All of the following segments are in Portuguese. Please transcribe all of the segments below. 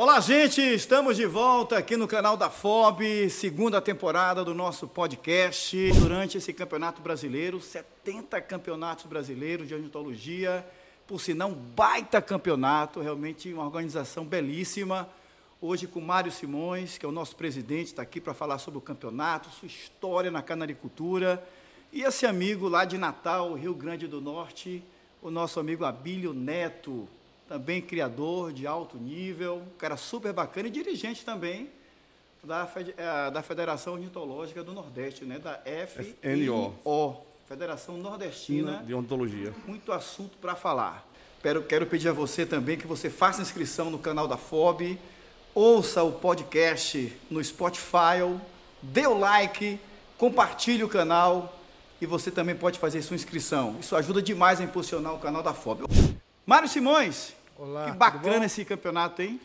Olá, gente! Estamos de volta aqui no canal da FOB, segunda temporada do nosso podcast. Durante esse campeonato brasileiro, 70 campeonatos brasileiros de ornitologia, por sinal, um baita campeonato, realmente uma organização belíssima. Hoje com Mário Simões, que é o nosso presidente, está aqui para falar sobre o campeonato, sua história na canaricultura. E esse amigo lá de Natal, Rio Grande do Norte, o nosso amigo Abílio Neto, também criador de alto nível, um cara super bacana e dirigente também da, eh, da Federação Ornitológica do Nordeste, né? da FNO, Federação Nordestina de Ornitologia. Muito assunto para falar. Quero, quero pedir a você também que você faça inscrição no canal da FOB, ouça o podcast no Spotify, dê o like, compartilhe o canal e você também pode fazer sua inscrição. Isso ajuda demais a impulsionar o canal da FOB. Mário Simões, Olá, que bacana esse campeonato, hein?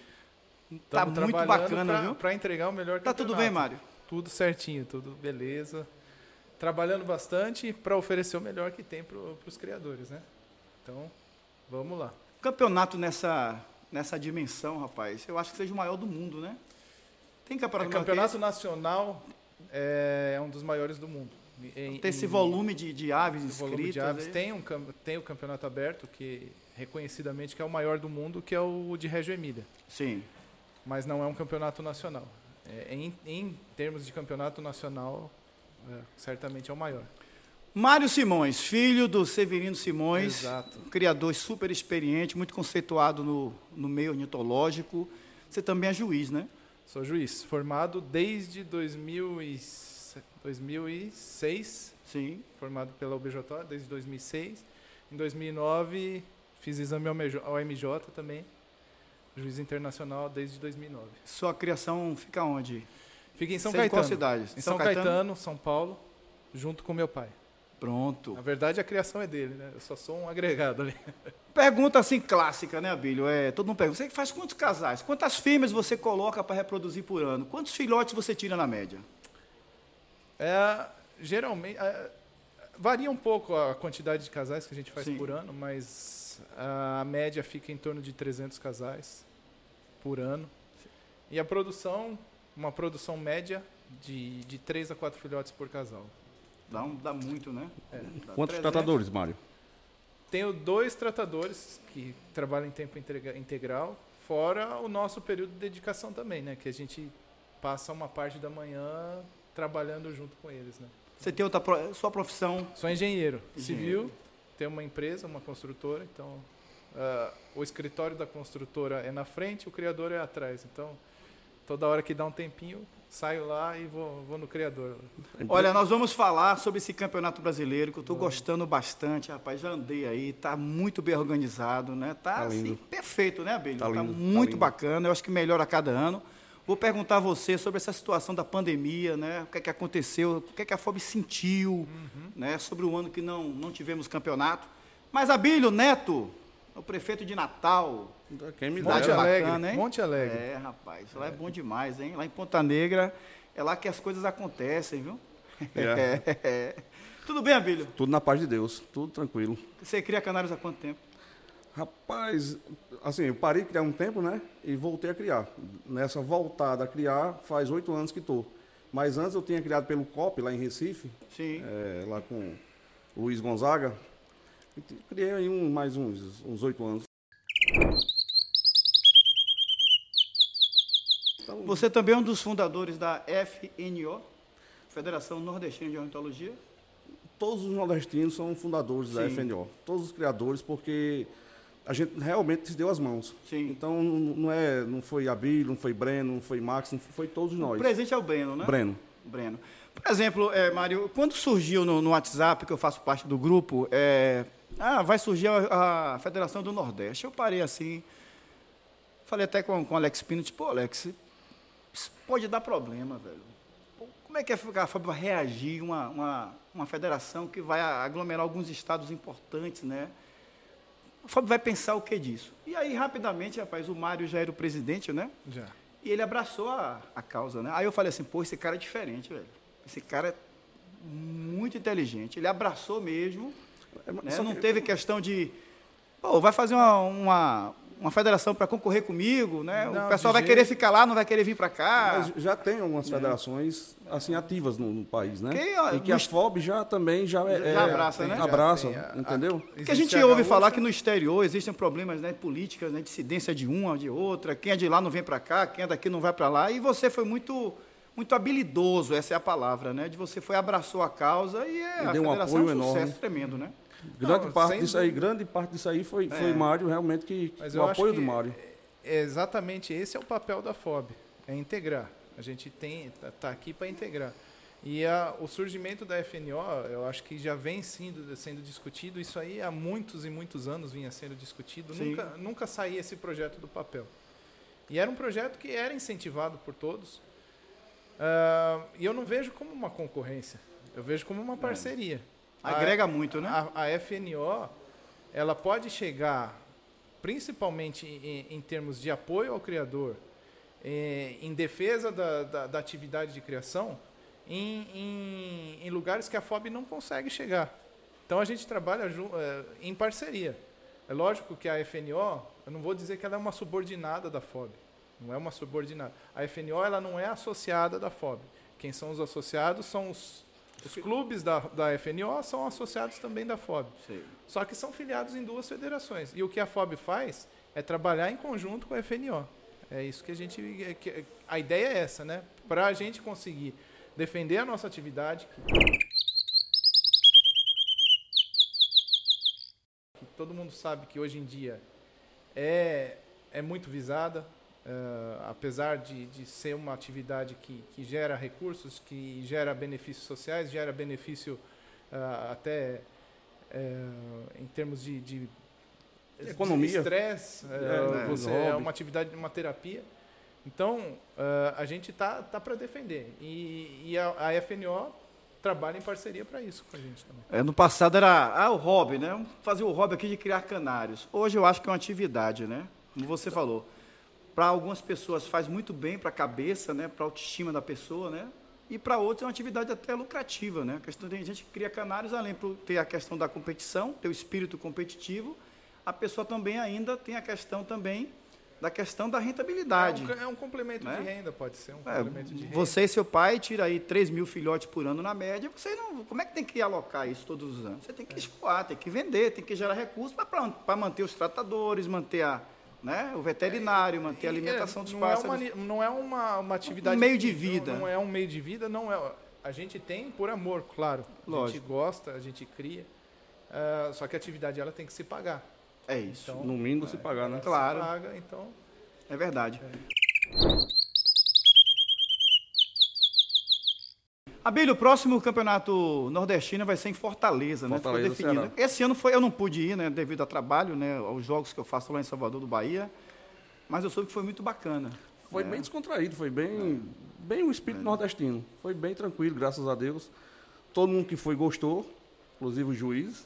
Tá muito bacana, pra, viu? Para entregar o melhor Tá tudo bem, Mário? Tudo certinho, tudo beleza. Trabalhando bastante para oferecer o melhor que tem para os criadores, né? Então, vamos lá. Campeonato nessa, nessa dimensão, rapaz, eu acho que seja o maior do mundo, né? Tem campeonato, é, campeonato nacional é, é um dos maiores do mundo. Em, tem esse em, volume de, de aves inscritas. Volume de aves. Tem, um, tem o campeonato aberto, que reconhecidamente que é o maior do mundo, que é o de Reggio Emília. Sim. Mas não é um campeonato nacional. É, em, em, termos de campeonato nacional, é, certamente é o maior. Mário Simões, filho do Severino Simões, Exato. criador super experiente, muito conceituado no, no meio ornitológico. Você também é juiz, né? Sou juiz, formado desde 2006. 2006 Sim. Formado pela OBJ desde 2006. Em 2009 Fiz exame ao MJ também, juiz internacional desde 2009. Sua criação fica onde? Fica em São Você Caetano. Em qual cidade? Em São, São Caetano? Caetano, São Paulo, junto com meu pai. Pronto. Na verdade, a criação é dele, né? Eu só sou um agregado ali. Pergunta assim clássica, né, Abílio? É, todo mundo pergunta. Você faz quantos casais? Quantas fêmeas você coloca para reproduzir por ano? Quantos filhotes você tira na média? É, geralmente. É, varia um pouco a quantidade de casais que a gente faz Sim. por ano, mas a média fica em torno de 300 casais por ano. E a produção, uma produção média de, de 3 a 4 filhotes por casal. Dá, um, dá muito, né? É. Dá Quantos 300? tratadores, Mário? Tenho dois tratadores que trabalham em tempo integral, fora o nosso período de dedicação também, né? Que a gente passa uma parte da manhã trabalhando junto com eles, né? Você tem outra sua profissão? Sou engenheiro, engenheiro. civil, tem uma empresa, uma construtora, então uh, o escritório da construtora é na frente, o criador é atrás. Então, toda hora que dá um tempinho, saio lá e vou, vou no criador. Olha, nós vamos falar sobre esse campeonato brasileiro que eu estou gostando bastante, rapaz. Já andei aí, está muito bem organizado, né? Tá, tá assim, perfeito, né, Abelho? Tá, tá muito tá bacana. Eu acho que melhora a cada ano. Vou perguntar a você sobre essa situação da pandemia, né? O que é que aconteceu, o que é que a FOB sentiu, uhum. né? Sobre o ano que não, não tivemos campeonato. Mas Abílio Neto, o prefeito de Natal. Quem me Monte dá Alegre, bacana, hein? Monte Alegre. É, rapaz, lá é. é bom demais, hein? Lá em Ponta Negra é lá que as coisas acontecem, viu? É. é. Tudo bem, Abílio? Tudo na paz de Deus, tudo tranquilo. Você cria canários há quanto tempo? Rapaz, assim, eu parei de criar um tempo, né? E voltei a criar. Nessa voltada a criar, faz oito anos que estou. Mas antes eu tinha criado pelo COP, lá em Recife. Sim. É, lá com Luiz Gonzaga. Criei aí um, mais uns oito anos. Então, Você também é um dos fundadores da FNO, Federação Nordestina de Ornitologia? Todos os nordestinos são fundadores Sim. da FNO. Todos os criadores, porque a gente realmente se deu as mãos. Sim. Então não é, não foi Abílio, não foi Breno, não foi Max, não foi todos nós. O presente é o Breno, né? Breno. Breno. Por exemplo, é, Mário, quando surgiu no, no, WhatsApp, que eu faço parte do grupo, é, ah, vai surgir a, a, Federação do Nordeste. Eu parei assim, falei até com, com o Alex Pino, tipo, Alex, isso pode dar problema, velho. Como é que a FAB vai reagir uma, uma, uma federação que vai aglomerar alguns estados importantes, né? O Fábio vai pensar o que disso? E aí, rapidamente, rapaz, o Mário já era o presidente, né? Já. E ele abraçou a, a causa, né? Aí eu falei assim, pô, esse cara é diferente, velho. Esse cara é muito inteligente. Ele abraçou mesmo. É, né? Não teve questão de, pô, vai fazer uma, uma, uma federação para concorrer comigo, né? Não, o pessoal vai querer jeito- ficar lá, não vai querer vir para cá. Mas já tem algumas federações assim ativas no, no país, né? Que, ó, e que no a FOB já também já, é, Já é- abraça, né? Abraça, a- entendeu? Porque a gente Existe ouve falar que no exterior existem problemas né, políticas, né, dissidência de uma, de outra, quem é de lá não vem para cá, quem é daqui não vai para lá, e você foi muito muito habilidoso, essa é a palavra, né? De você foi abraçou a causa e é, E a deu um federação é um apoio sucesso enorme. tremendo, né? Grande Não, parte disso aí, grande parte disso aí foi, foi É. Mário realmente que Mas o apoio do Mário. é exatamente esse é o papel da FOB, é integrar. A gente tem tá, tá aqui para integrar. E a, o surgimento da FNO, eu acho que já vem sendo, sendo discutido. Isso aí há muitos e muitos anos vinha sendo discutido. Sim. Nunca, nunca saía esse projeto do papel. E era um projeto que era incentivado por todos. Ah, e eu não vejo como uma concorrência. Eu vejo como uma parceria. Agrega muito, né? a, a FNO, ela pode chegar, principalmente em, em termos de apoio ao criador, eh, em defesa da, da, da atividade de criação, em, em, em lugares que a FOB não consegue chegar. Então a gente trabalha eh, em parceria. É lógico que a FNO, eu não vou dizer que ela é uma subordinada da FOB. Não é uma subordinada. A FNO ela não é associada da FOB. Quem são os associados são os, os clubes da, da FNO, são associados também da FOB. Só que são filiados em duas federações. E o que a FOB faz é trabalhar em conjunto com a FNO. É isso que a gente. é que- A ideia é essa, né? Para a gente conseguir defender a nossa atividade. Que todo mundo sabe que hoje em dia é, é muito visada. Eh, apesar de, de ser uma atividade que, que gera recursos, que gera benefícios sociais, gera benefício ah, até eh, em termos de, de Economia. estresse, É, você hobby. é uma atividade, uma terapia. Então, a gente tá, tá para defender. E, e a, a FNO trabalha em parceria para isso com a gente também. É, no passado era ah, o hobby, né? Fazer o hobby aqui de criar canários. Hoje eu acho que é uma atividade, né? Como você falou. Para algumas pessoas faz muito bem para a cabeça, né? Para a autoestima da pessoa, né? E para outros é uma atividade até lucrativa, né? A questão tem gente que cria canários além de ter a questão da competição, ter o espírito competitivo, a pessoa também ainda tem a questão também da questão da rentabilidade. É um, é um complemento Né? de renda, pode ser um É, complemento de renda. você e seu pai tira aí 3 mil filhotes por ano na média, você não. Como é que tem que alocar isso todos os anos? Você tem que escoar, tem que vender, tem que gerar recursos para manter os tratadores, manter a, né, o veterinário, manter a alimentação É, dos não pássaros. É uma, não é uma, uma atividade. Um meio de vida. Não, não é um meio de vida, não é. A gente tem por amor, claro. A Lógico. gente gosta, a gente cria. ah, só que a atividade ela tem que se pagar. É isso. Então, No mínimo se pagar, né? Claro. Se paga, então. É verdade. Abílio, o próximo campeonato nordestino vai ser em Fortaleza, né? Fortaleza, Ficou definido. Ceará. Esse ano foi, eu não pude ir, né? Devido a trabalho, né? Aos jogos que eu faço lá em Salvador do Bahia. Mas eu soube que foi muito bacana. Foi né? bem descontraído, foi bem, bem o espírito nordestino. Foi bem tranquilo, graças a Deus. Todo mundo que foi gostou, inclusive o juiz.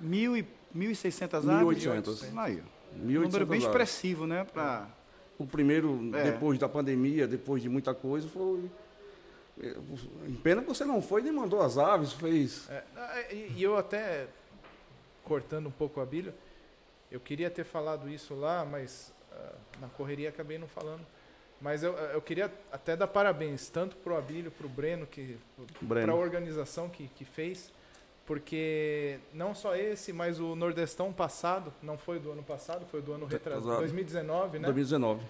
Mil e, 1.600 aves? 1.800. Aí, ó. 1.800 Um número bem expressivo, né? Pra... O primeiro, É. depois da pandemia, depois de muita coisa, foi. É, Pena que você não foi nem mandou as aves, fez. É, e, eu até, cortando um pouco a Bíblia, eu queria ter falado isso lá, mas ah, na correria acabei não falando. Mas eu, eu queria até dar parabéns, tanto para o Abílio, para o Breno, para a organização que, que fez, porque não só esse, mas o Nordestão passado, não foi do ano passado, foi do ano retrasado, Retrasado. 2019, né? 2019.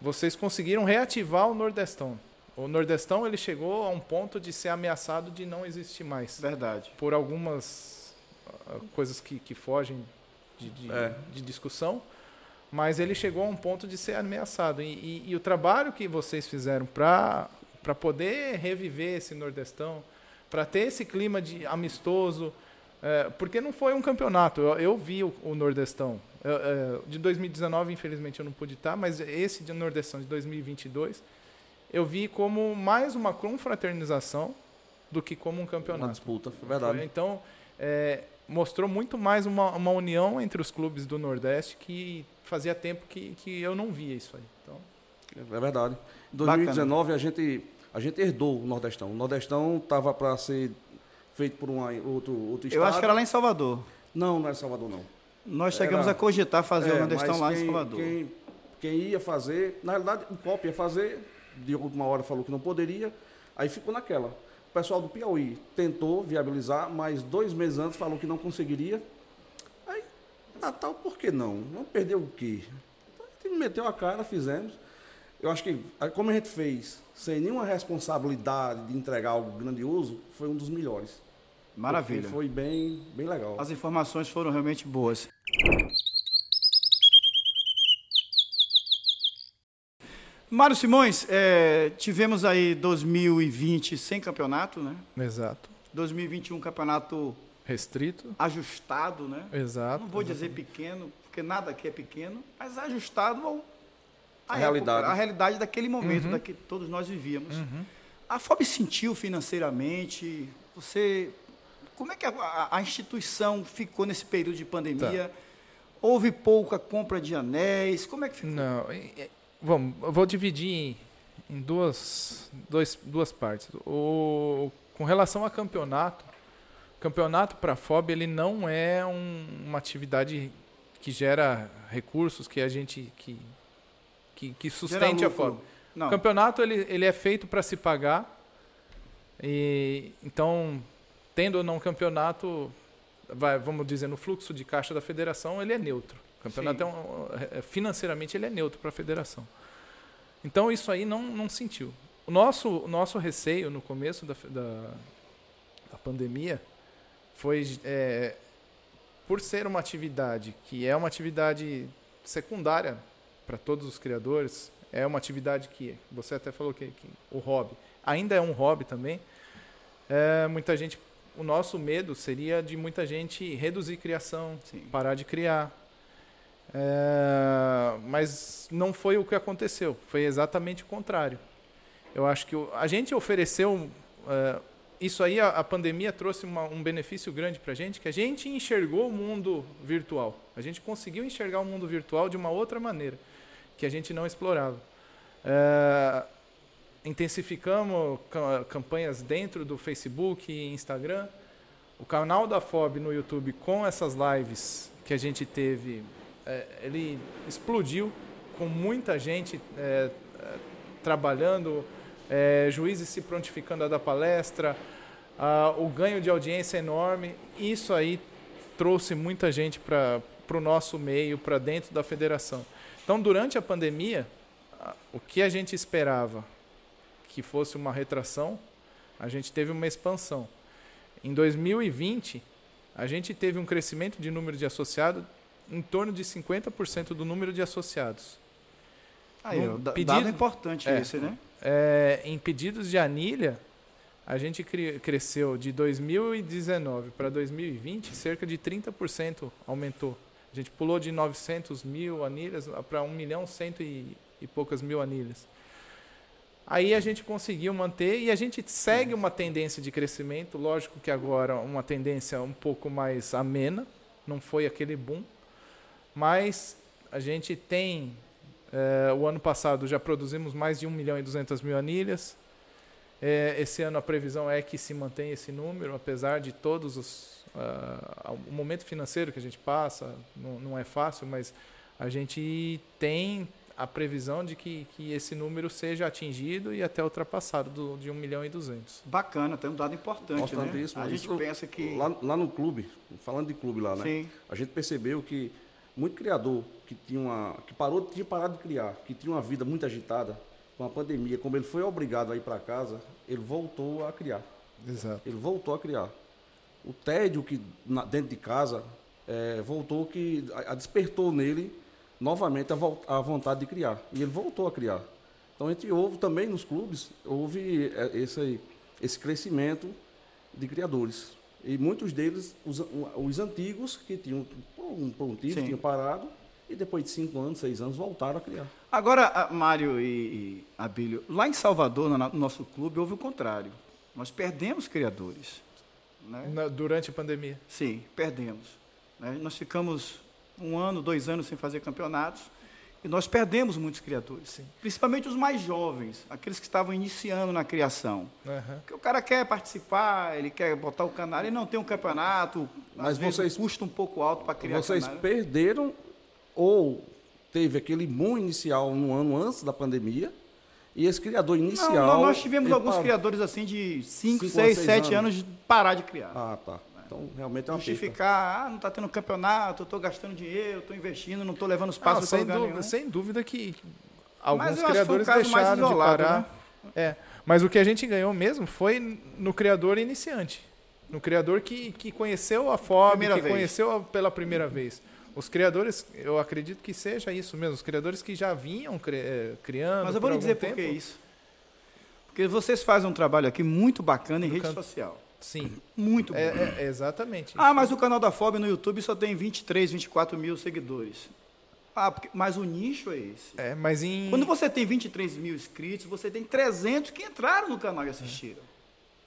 Vocês conseguiram reativar o Nordestão. O Nordestão ele chegou a um ponto de ser ameaçado de não existir mais Verdade. por algumas ah, coisas que, que fogem de, de- É. de discussão, mas ele chegou a um ponto de ser ameaçado. E, e- e o trabalho que vocês fizeram para poder reviver esse Nordestão, para ter esse clima de amistoso, é, porque não foi um campeonato. Eu, eu vi o, o Nordestão. Eu, é, de 2019, infelizmente, eu não pude estar, mas esse de Nordestão de 2022, eu vi como mais uma confraternização do que como um Uma campeonato. disputa, foi verdade. Então, é, mostrou muito mais uma, uma união entre os clubes do Nordeste que fazia tempo que, que eu não via isso aí. Então, É verdade. Em 2019 a gente, a gente herdou o Nordestão. O Nordestão estava para ser feito por um outro, outro estado. Eu acho que era lá em Salvador. Não, não é Salvador, não. Nós chegamos Era- a cogitar fazer É, o Nordestão lá em quem- Salvador. Quem, quem ia fazer, na realidade, o COP ia fazer, de última hora falou que não poderia, aí ficou naquela. O pessoal do Piauí tentou viabilizar, mas dois meses antes falou que não conseguiria. Aí, Natal, por que não? Não perdeu o quê? Então, a gente meteu a cara, fizemos. Eu acho que, como a gente fez, sem nenhuma responsabilidade de entregar algo grandioso, foi um dos melhores. Maravilha. Foi bem, bem legal. As informações foram realmente boas. Mário Simões, é, tivemos aí 2020 sem campeonato, né? Exato. 2021 campeonato Restrito. ajustado, né? Exato. Não vou dizer pequeno, porque nada aqui é pequeno, mas ajustado ao, à A realidade. época, à realidade daquele momento da que todos nós vivíamos. A FOB sentiu financeiramente? Você, como é que a, a- a instituição ficou nesse período de pandemia? Houve pouca compra de anéis? Como é que ficou? Não, vamos, eu vou dividir em, em duas, dois, duas partes. O, com relação a campeonato, campeonato para a FOB ele não é um- uma atividade que gera recursos que a gente que, que, que sustente a? FOB. Não. O campeonato ele, ele é feito para se pagar. E então, tendo ou não campeonato, vai, vamos dizer, no fluxo de caixa da federação, ele é neutro. O campeonato Sim. é um, é- financeiramente ele é neutro para a federação. Então isso aí não, não sentiu. O nosso, o nosso receio no começo da, da, da pandemia foi é, por ser uma atividade que é uma atividade secundária para todos os criadores, é uma atividade que você até falou que, que o hobby ainda é um hobby também. É, muita gente, o nosso medo seria de muita gente reduzir criação, Sim. parar de criar. É, mas não foi o que aconteceu, foi exatamente o contrário. Eu acho que o- a gente ofereceu. é, isso aí, a, a pandemia trouxe uma- um benefício grande para a gente, que a gente enxergou o mundo virtual. A gente conseguiu enxergar o mundo virtual de uma outra maneira, que a gente não explorava. É, intensificamos ca- campanhas dentro do Facebook e Instagram. O canal da FOB no YouTube com essas lives que a gente teve, é, ele explodiu com muita gente é, é, trabalhando, é, juízes se prontificando a dar palestra, ah, o ganho de audiência enorme. Isso aí trouxe muita gente para o nosso meio, para dentro da federação. Então, durante a pandemia, a- o que a gente esperava que fosse uma retração, a gente teve uma expansão. Em 2020, a gente teve um crescimento de número de associados em torno de 50% do número de associados. Aí, da- pedido- dado importante É. esse, né? É, em pedidos de anilha, a gente cri- cresceu de 2019 para 2020, cerca de 30% aumentou. A gente pulou de 900 mil anilhas para 1 milhão cento e, e poucas mil anilhas. Aí a gente conseguiu manter e a gente segue uma tendência de crescimento, lógico que agora uma tendência um pouco mais amena, não foi aquele boom, mas a gente tem é, o ano passado já produzimos mais de 1 milhão e 200 mil anilhas. É, esse ano a previsão é que se mantenha esse número, apesar de todos os. ah, o momento financeiro que a gente passa, não, não é fácil, mas a gente tem a previsão de que, que esse número seja atingido e até ultrapassado do, de 1 milhão e 200. Bacana, tem um dado importante, né? Importantíssimo. A gente Isso- pensa que... Lá, lá no clube, falando de clube lá, né? Sim. A gente percebeu que muito criador que tinha uma, que parou, tinha parado de criar, que tinha uma vida muito agitada com a pandemia, como ele foi obrigado a ir para casa, ele voltou a criar. Exato. Ele voltou a criar. O tédio que na- dentro de casa eh, voltou que a, a despertou nele novamente a, vol- a vontade de criar e ele voltou a criar. Então a gente houve também nos clubes houve eh, esse esse crescimento de criadores e muitos deles os, os antigos que tinham por um, por um Sim. tinham parado e depois de cinco anos seis anos voltaram a criar. Agora, Mário e, e Abílio, lá em Salvador, no, no nosso clube, houve o contrário. Nós perdemos criadores. Né? Na- durante a pandemia. Sim, perdemos. né? Nós ficamos um ano, dois anos sem fazer campeonatos E nós perdemos muitos criadores, principalmente os mais jovens, aqueles que estavam iniciando na criação. Aham. Porque o cara quer participar, ele quer botar o canal, ele não tem um campeonato, Mas às vezes vocês- custa um pouco alto para criar Vocês canal. perderam ou teve aquele boom inicial no ano antes da pandemia e esse criador inicial... não, nós tivemos alguns parou. criadores assim de 5, Cinco a 6, seis 7 anos. anos de parar de criar. Ah, tá. Então realmente é uma. Justificar, ah, não está tendo campeonato, eu estou gastando dinheiro, estou investindo, não estou levando os passos para sem, dúvida, nenhum. sem dúvida que alguns um criadores mais deixaram de isolado, parar. né? É, mas o que a gente ganhou mesmo foi no criador iniciante. No criador que, que conheceu a FOB, Primeira que vez. conheceu pela primeira vez. Os criadores, eu acredito que seja isso mesmo, os criadores que já vinham cri- eh, criando. Mas eu vou lhe dizer algum por que tempo. isso. Porque vocês fazem um trabalho aqui muito bacana em rede can- social. Sim, Muito bom. é, é- é exatamente. Ah, mas o canal da FOB no YouTube só tem 23, 24 mil seguidores. Ah, porque- mas o nicho é esse. É, mas em. Quando você tem 23 mil inscritos, você tem 300 que entraram no canal e assistiram.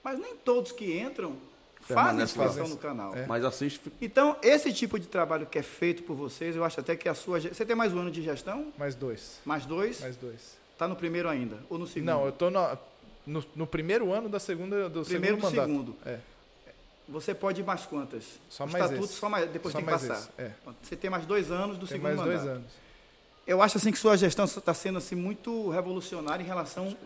Mas nem todos que entram fazem inscrição no canal. É. Mas assiste... Então, esse tipo de trabalho que é feito por vocês, eu acho até que a sua. Você tem mais um ano de gestão? Mais dois. Mais dois? Mais dois. Está no primeiro ainda? Ou no segundo? Não, eu tô no, no, no primeiro ano da segunda, do Primeiro segundo do mandato. segundo. É. Você pode ir mais quantas? Só o mais estatuto esse. só mais. Depois Só tem que mais passar. esse, é. Você tem mais dois anos do Tem segundo mais mandato. dois anos. Eu acho assim que sua gestão está sendo assim muito revolucionária em relação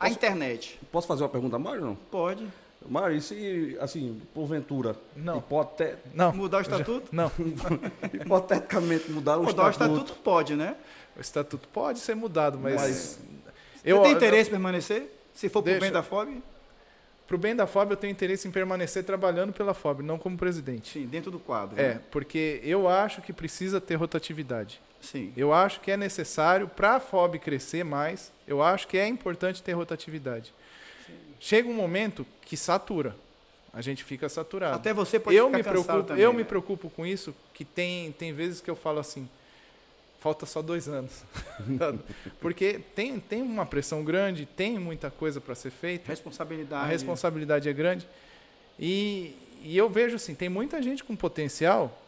à internet. Posso fazer uma pergunta a Mário, não? Pode Mário, e se, assim, porventura, Não. hipote- Não. mudar o estatuto? Não. hipoteticamente mudar o Mudar o estatuto, estatuto pode, né? O estatuto pode ser mudado, mas. Mas- eu, Você tem interesse em permanecer? Se for para o bem da FOB? Pro bem da FOB, eu tenho interesse em permanecer trabalhando pela FOB, não como presidente. Sim, dentro do quadro. É, né? porque eu acho que precisa ter rotatividade. Sim. Eu acho que é necessário para a FOB crescer mais. Eu acho que é importante ter rotatividade. Chega um momento que satura. A gente fica saturado. Até você pode eu ficar me cansado preocupo, também, eu né? me preocupo com isso, que tem tem vezes que eu falo assim, falta só dois anos, porque tem tem uma pressão grande, tem muita coisa para ser feita, Responsabilidade. a responsabilidade é grande e, e eu vejo assim, tem muita gente com potencial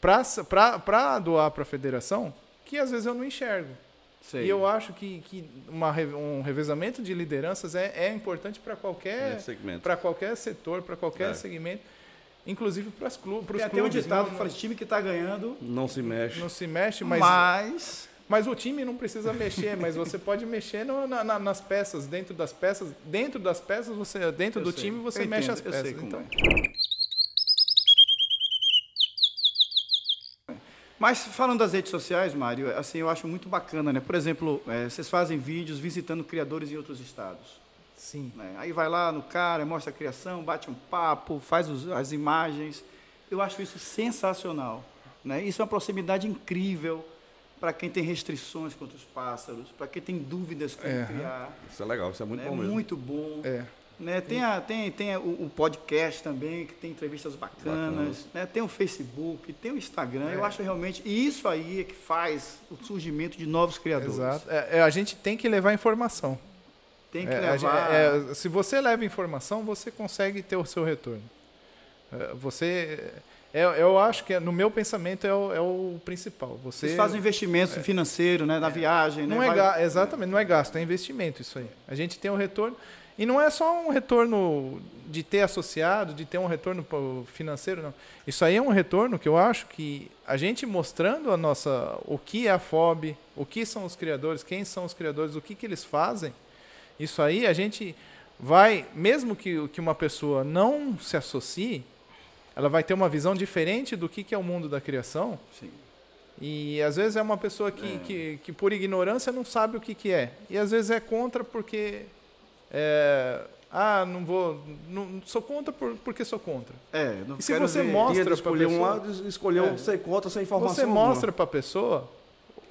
para doar para a federação que às vezes eu não enxergo. Sei. E eu acho que, que uma, um revezamento de lideranças é, é importante para qualquer É, segmento. qualquer setor, para qualquer É. segmento, inclusive para os clubes. Tem até um ditado que não, fala: time que está ganhando, Não se mexe. não se mexe, mas, mas. mas o time não precisa mexer, mas você pode mexer no- na- na- nas peças, dentro das peças, dentro das peças você, dentro Eu do sei. time você Eu mexe entendo, as eu peças. então, é. Mas falando das redes sociais, Mário, assim, eu acho muito bacana, né? Por exemplo, eh, vocês fazem vídeos visitando criadores em outros estados. Sim. né? Aí vai lá no cara, mostra a criação, bate um papo, faz os- as imagens. Eu acho isso sensacional. Né? Isso é uma proximidade incrível para quem tem restrições contra os pássaros, para quem tem dúvidas como É. criar. Isso é legal, isso é muito né? bom mesmo. Muito bom. É. Né? Tem, a, tem, tem a- o, o podcast também, que tem entrevistas bacanas. Né? Tem o Facebook, tem o Instagram. Eu É. acho realmente. E isso aí é que faz o surgimento de novos criadores. Exato. É, é, a gente tem que levar informação. Tem que É, levar. é, se você leva informação, você consegue ter o seu retorno. É, Você, é, eu acho que é- no meu pensamento é o, é o principal. Você Vocês fazem investimento financeiro, né? Na viagem, não né? é Vai- exatamente, não é gasto, é investimento isso aí. A gente tem o retorno e não é só um retorno de ter associado, de ter um retorno financeiro, não. Isso aí é um retorno que eu acho que a gente mostrando a nossa o que é a FOB, o que são os criadores, quem são os criadores, o que que eles fazem. Isso aí a gente vai, mesmo que, que uma pessoa não se associe, ela vai ter uma visão diferente do que, que é o mundo da criação. Sim. E às vezes é uma pessoa que, que, que por ignorância não sabe o que, que é. E às vezes é contra porque. é, ah, não vou. Não, sou contra por, porque sou contra. É, não E se você mostra- pra escolher um pessoa. lado e escolheu É. ser contra sem informação Você mostra para a pessoa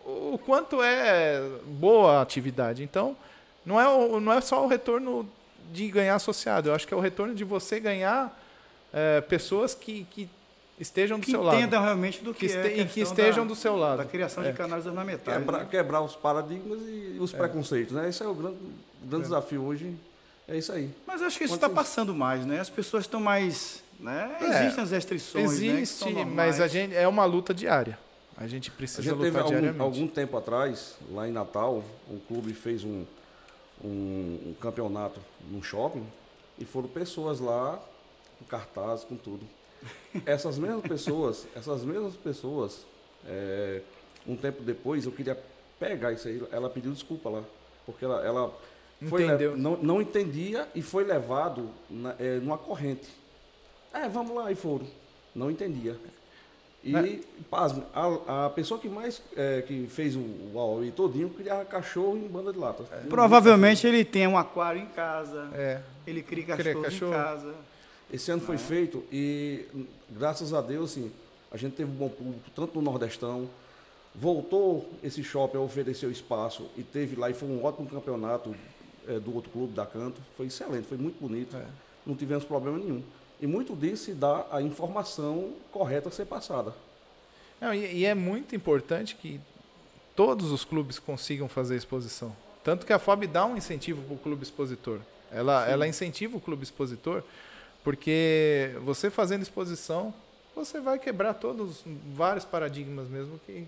o quanto é boa a atividade. Então, não é, o- não é só o retorno de ganhar associado. Eu acho que é o retorno de você ganhar é, pessoas que, que estejam do que seu lado. entendam realmente do Que que, é a e que estejam da, do seu lado. da criação É. de canais ornamentais. Quebra- né? quebrar os paradigmas e os preconceitos, né? Esse é o grande, o grande É. desafio hoje. É isso aí. Mas acho que isso está passando mais, né? As pessoas estão mais. Né? É, Existem as restrições. né, que Existe, são mas a gente é uma luta diária. A gente A precisa gente teve lutar algum, diariamente. algum tempo atrás, lá em Natal, o clube fez um, um, um campeonato num shopping e foram pessoas lá com cartaz, com tudo. Essas mesmas pessoas, essas mesmas pessoas, é, um tempo depois, eu queria pegar isso aí, ela pediu desculpa lá, porque ela, ela foi não, não entendia e foi levado na, é, numa corrente. É, vamos lá, e foram. Não entendia. E, Né? pasme, a, a pessoa que mais é, que fez o, o Aoi todinho criava cachorro em banda de lata. Provavelmente ele tem um aquário em casa. É. Ele cria Cria cachorro, cachorro. em casa. Esse ano É. foi feito e, graças a Deus, assim, a gente teve um bom público, tanto no Nordestão. Voltou esse shopping a oferecer o espaço e teve lá, e foi um ótimo campeonato eh, do outro clube, da Canto. Foi excelente, foi muito bonito. É. Não tivemos problema nenhum. E muito disso se dá a informação correta a ser passada. Não, e, e é muito importante que todos os clubes consigam fazer exposição. Tanto que a FOB dá um incentivo para o clube expositor. Ela, ela incentiva o clube expositor, porque você fazendo exposição, você vai quebrar todos vários paradigmas mesmo que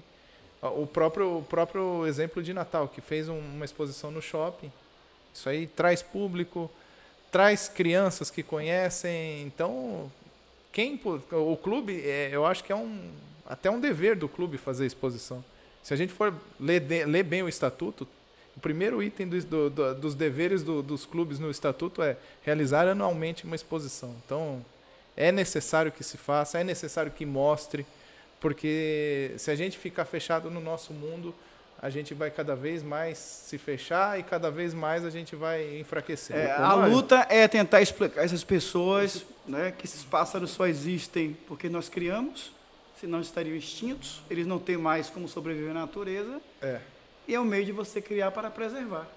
o próprio, o próprio exemplo de Natal, que fez um- uma exposição no shopping. Isso aí traz público, traz crianças que conhecem. Então, quem o clube, é, eu acho que é um até um dever do clube fazer exposição. Se a gente for ler, ler bem o estatuto, o primeiro item dos- do- do- dos deveres do- dos clubes no estatuto é realizar anualmente uma exposição. Então, é necessário que se faça, é necessário que mostre, porque se a gente ficar fechado no nosso mundo, a gente vai cada vez mais se fechar e cada vez mais a gente vai enfraquecer. É, a luta é tentar explicar a essas pessoas né, que esses pássaros só existem porque nós criamos, senão estariam extintos, eles não têm mais como sobreviver na natureza, É. e é um meio de você criar para preservar.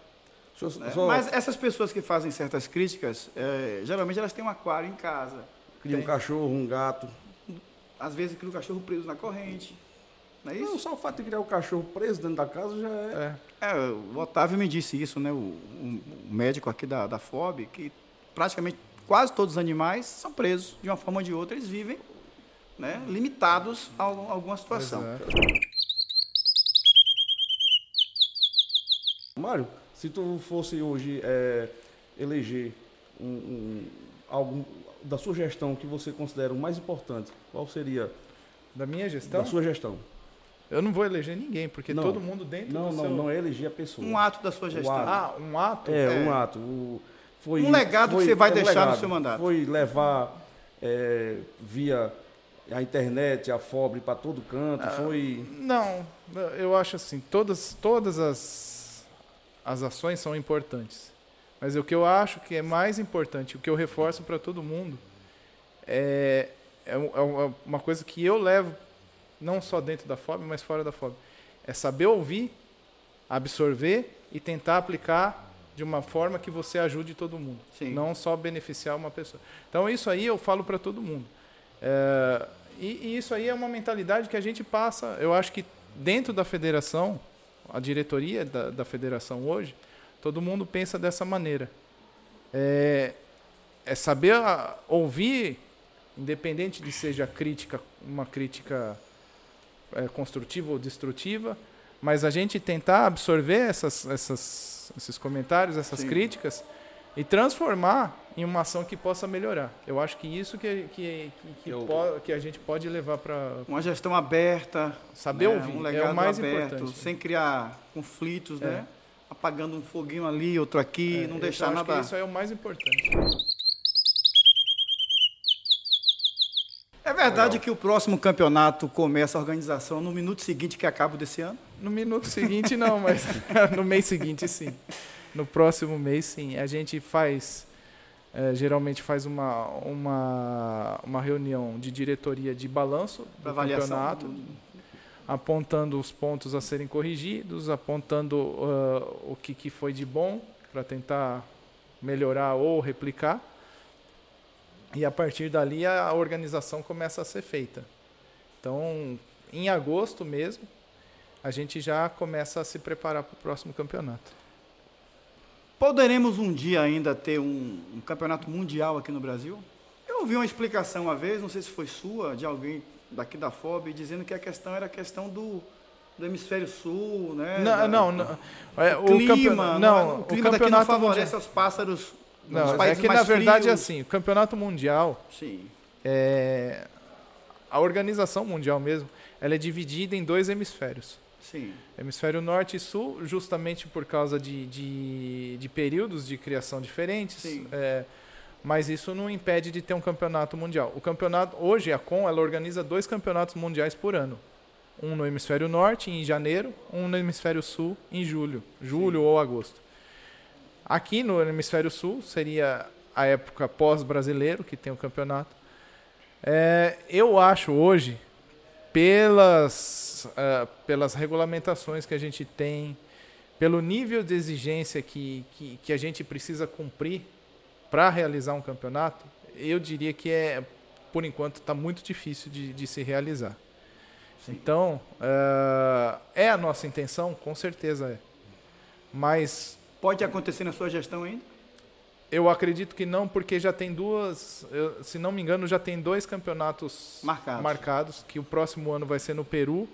Eu né? só- Mas essas pessoas que fazem certas críticas, é, geralmente elas têm um aquário em casa. Cria um cachorro, um gato. Às vezes cria um cachorro preso na corrente. Não é Não, isso? só o fato de criar o cachorro preso dentro da casa já é. É. É, o Otávio me disse isso, né? O, o médico aqui da, da FOB, que praticamente quase todos os animais são presos de uma forma ou de outra, eles vivem né, limitados a al- alguma situação. Exato. Mário, se tu fosse hoje é, eleger um, um, algum da sua gestão que você considera o mais importante, qual seria Da minha gestão, da sua gestão? Eu não vou eleger ninguém, porque Não. todo mundo dentro Não, do não, seu... não é eleger a pessoa. Um ato da sua gestão. Ah, um ato? É, É. um ato. O- foi, Um legado que foi- você vai é um deixar no legado. seu mandato. Foi levar é, via a internet, a FOB para todo canto, Ah. foi... Não, eu acho assim, todas, todas as, as ações são importantes. Mas o que eu acho que é mais importante, o que eu reforço para todo mundo, é, é é uma coisa que eu levo, não só dentro da FOB, mas fora da FOB. É saber ouvir, absorver e tentar aplicar de uma forma que você ajude todo mundo. Sim. Não só beneficiar uma pessoa. Então, isso aí eu falo para todo mundo. É, e, e isso aí é uma mentalidade que a gente passa. Eu acho que dentro da federação, a diretoria da, da federação hoje, todo mundo pensa dessa maneira. É, é saber ah, ouvir, independente de seja crítica, uma crítica é, construtiva ou destrutiva, mas a gente tentar absorver essas, essas, esses comentários, essas Sim. críticas e transformar em uma ação que possa melhorar. Eu acho que isso que, que, que, que, Eu- po- que a gente pode levar para Uma gestão aberta, saber né, ouvir. um é legado o mais aberto, importante. sem criar conflitos, É. né? Apagando um foguinho ali, outro aqui, É, não eu deixar acho que nada. isso é o mais importante. É verdade que o próximo campeonato começa a organização no minuto seguinte que acaba desse ano? No minuto seguinte não, mas no mês seguinte sim. No próximo mês sim. A gente faz, eh, geralmente faz uma, uma, uma reunião de diretoria de balanço do avaliação. campeonato, apontando os pontos a serem corrigidos, apontando ah, o que, que foi de bom para tentar melhorar ou replicar. E a partir dali a organização começa a ser feita. Então, em agosto mesmo, a gente já começa a se preparar para o próximo campeonato. Poderemos um dia ainda ter um, um campeonato mundial aqui no Brasil? Eu ouvi uma explicação uma vez, não sei se foi sua, de alguém daqui da FOB dizendo que a questão era a questão do, do hemisfério sul, né? Não, Da- não, não. É, o clima, campeonato- não, não, o clima daqui não campeonato favorece mundial- aos pássaros Não, é que na verdade é frios. assim, o campeonato mundial, Sim, é, a organização mundial mesmo, ela é dividida em dois hemisférios. sim, Hemisfério norte e sul, justamente por causa de, de, de períodos de criação diferentes. Sim. é, mas isso não impede de ter um campeonato mundial. O campeonato hoje a Com ela organiza dois campeonatos mundiais por ano. Um no hemisfério norte em janeiro, um no hemisfério sul em julho, julho ou agosto. Aqui no hemisfério sul seria a época pós-brasileiro que tem o campeonato. É, eu acho hoje pelas, ah, pelas regulamentações que a gente tem, pelo nível de exigência que, que, que a gente precisa cumprir para realizar um campeonato, eu diria que é, por enquanto, está muito difícil de, de se realizar. Então, ah, é a nossa intenção? Com certeza é. Mas Pode acontecer na sua gestão ainda? eu acredito que não, porque já tem duas, eu- se não me engano, já tem dois campeonatos Marcados. marcados, que o próximo ano vai ser no Peru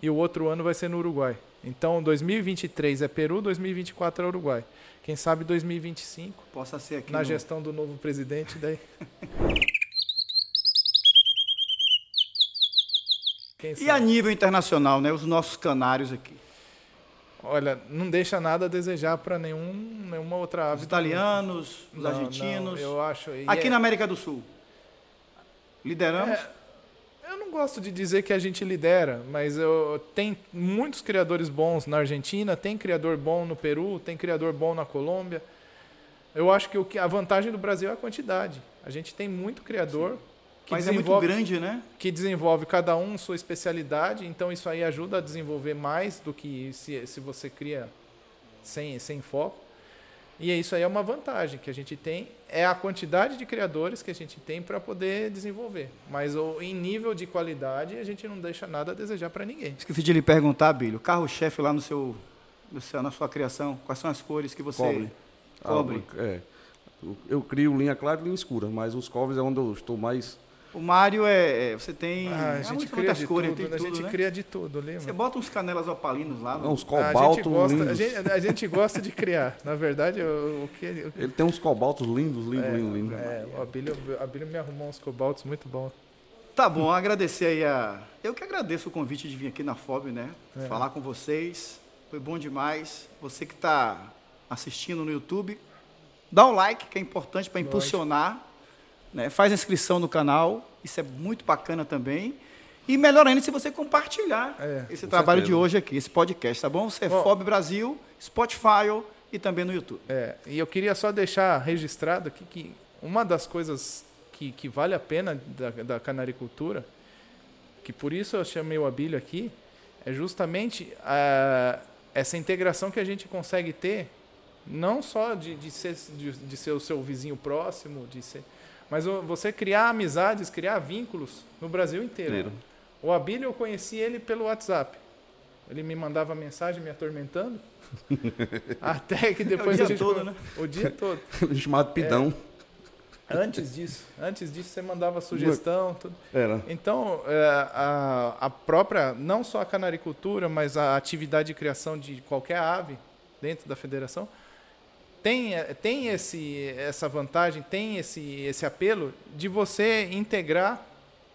e o outro ano vai ser no Uruguai. Então, 2023 é Peru, 2024 é Uruguai. Quem sabe 2025, Possa ser aqui na no- gestão do novo presidente, daí. E a nível internacional, né? Os nossos canários aqui. Olha, não deixa nada a desejar para nenhum, nenhuma outra ave. Os italianos, os Não, argentinos. não, eu acho. e Aqui é- na América do Sul. Lideramos? É, eu não gosto de dizer que a gente lidera, mas eu, tem muitos criadores bons na Argentina, tem criador bom no Peru, tem criador bom na Colômbia. Eu acho que, o que a vantagem do Brasil é a quantidade. A gente tem muito criador que Mas é muito desenvolve, grande, né? que desenvolve cada um sua especialidade, então isso aí ajuda a desenvolver mais do que se, se você cria sem, sem foco. E isso aí é uma vantagem que a gente tem, é a quantidade de criadores que a gente tem para poder desenvolver. Mas o, em nível de qualidade, a gente não deixa nada a desejar para ninguém. Esqueci de lhe perguntar, Bilho. O carro-chefe lá no seu, no seu- na sua criação, quais são as cores que você. Cobre. Cobre. Ah, é. Eu- crio linha clara e linha escura, mas os covers é onde eu estou mais. O Mário é. é- Você tem. Ah, a é gente cria muitas de cores, tudo, tem né? a tudo, gente né? cria de tudo ali, Você bota uns canelas opalinos lá. Não, uns A gente, cobaltos gosta, lindos. a, gente, a gente gosta de criar. Na verdade, o, que... que- Ele tem uns cobaltos lindos, lindos, é, lindos, lindos. é, o Abílio, o Abílio me arrumou uns cobaltos muito bons. Tá bom, agradecer aí a. Eu que agradeço o convite de vir aqui na FOB, né? É. Falar com vocês. Foi bom demais. Você que está assistindo no YouTube, dá um like, que é importante para impulsionar. Né? Faz inscrição no canal, isso é muito bacana também. E melhor ainda se você compartilhar É, esse com trabalho certeza. de hoje aqui, esse podcast, tá bom? Você é Bom. Brasil, Spotify e também no YouTube. É, e eu queria só deixar registrado aqui que uma das coisas que, que vale a pena da, da canaricultura, que por isso eu chamei o Abílio aqui, é justamente a, essa integração que a gente consegue ter, não só de, de, ser, de, de ser o seu vizinho próximo, de ser, mas o- você criar amizades, criar vínculos no Brasil inteiro. Inteiro. O Abílio, eu conheci ele pelo WhatsApp. Ele me mandava mensagem me atormentando. Até que depois dia a gente todo, né? O dia todo. Chamado Pidão. Antes disso, antes disso você mandava sugestão, tudo. Era. Então, é, a, a própria, não só a canaricultura, mas a atividade de criação de qualquer ave dentro da federação, tem, tem esse, essa vantagem, tem esse, esse apelo de você integrar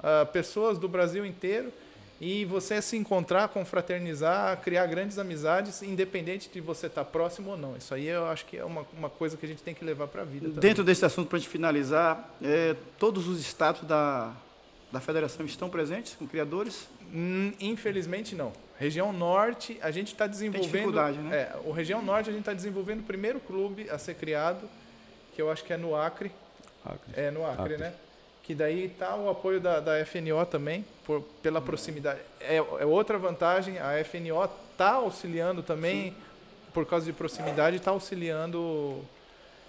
ah, pessoas do Brasil inteiro e você se encontrar, confraternizar, criar grandes amizades, independente de você estar próximo ou não. Isso aí eu acho que é uma, uma coisa que a gente tem que levar para a vida. Dentro desse assunto, para a gente finalizar, é, todos os estados da, da federação estão presentes com criadores? Hum, Infelizmente não. Região Norte, a gente está desenvolvendo. dificuldade, né? É, o Região Norte a gente está desenvolvendo o primeiro clube a ser criado, que eu acho que é no Acre. Acre. É no Acre, Acre. né? Que daí está o apoio da, da FNO também, por, pela proximidade. É, é outra vantagem, a FNO está auxiliando também, por causa de proximidade, está auxiliando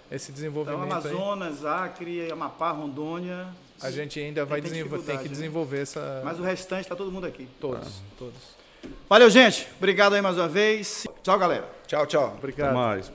esse Então, desenvolvimento aí. Amazonas, Acre, Amapá, Rondônia. A gente ainda vai tem tem que né? desenvolver essa. Mas o restante está todo mundo aqui. Todos, todos. Valeu, gente. Obrigado aí mais uma vez. Tchau, galera. Tchau, tchau. Obrigado. Até mais.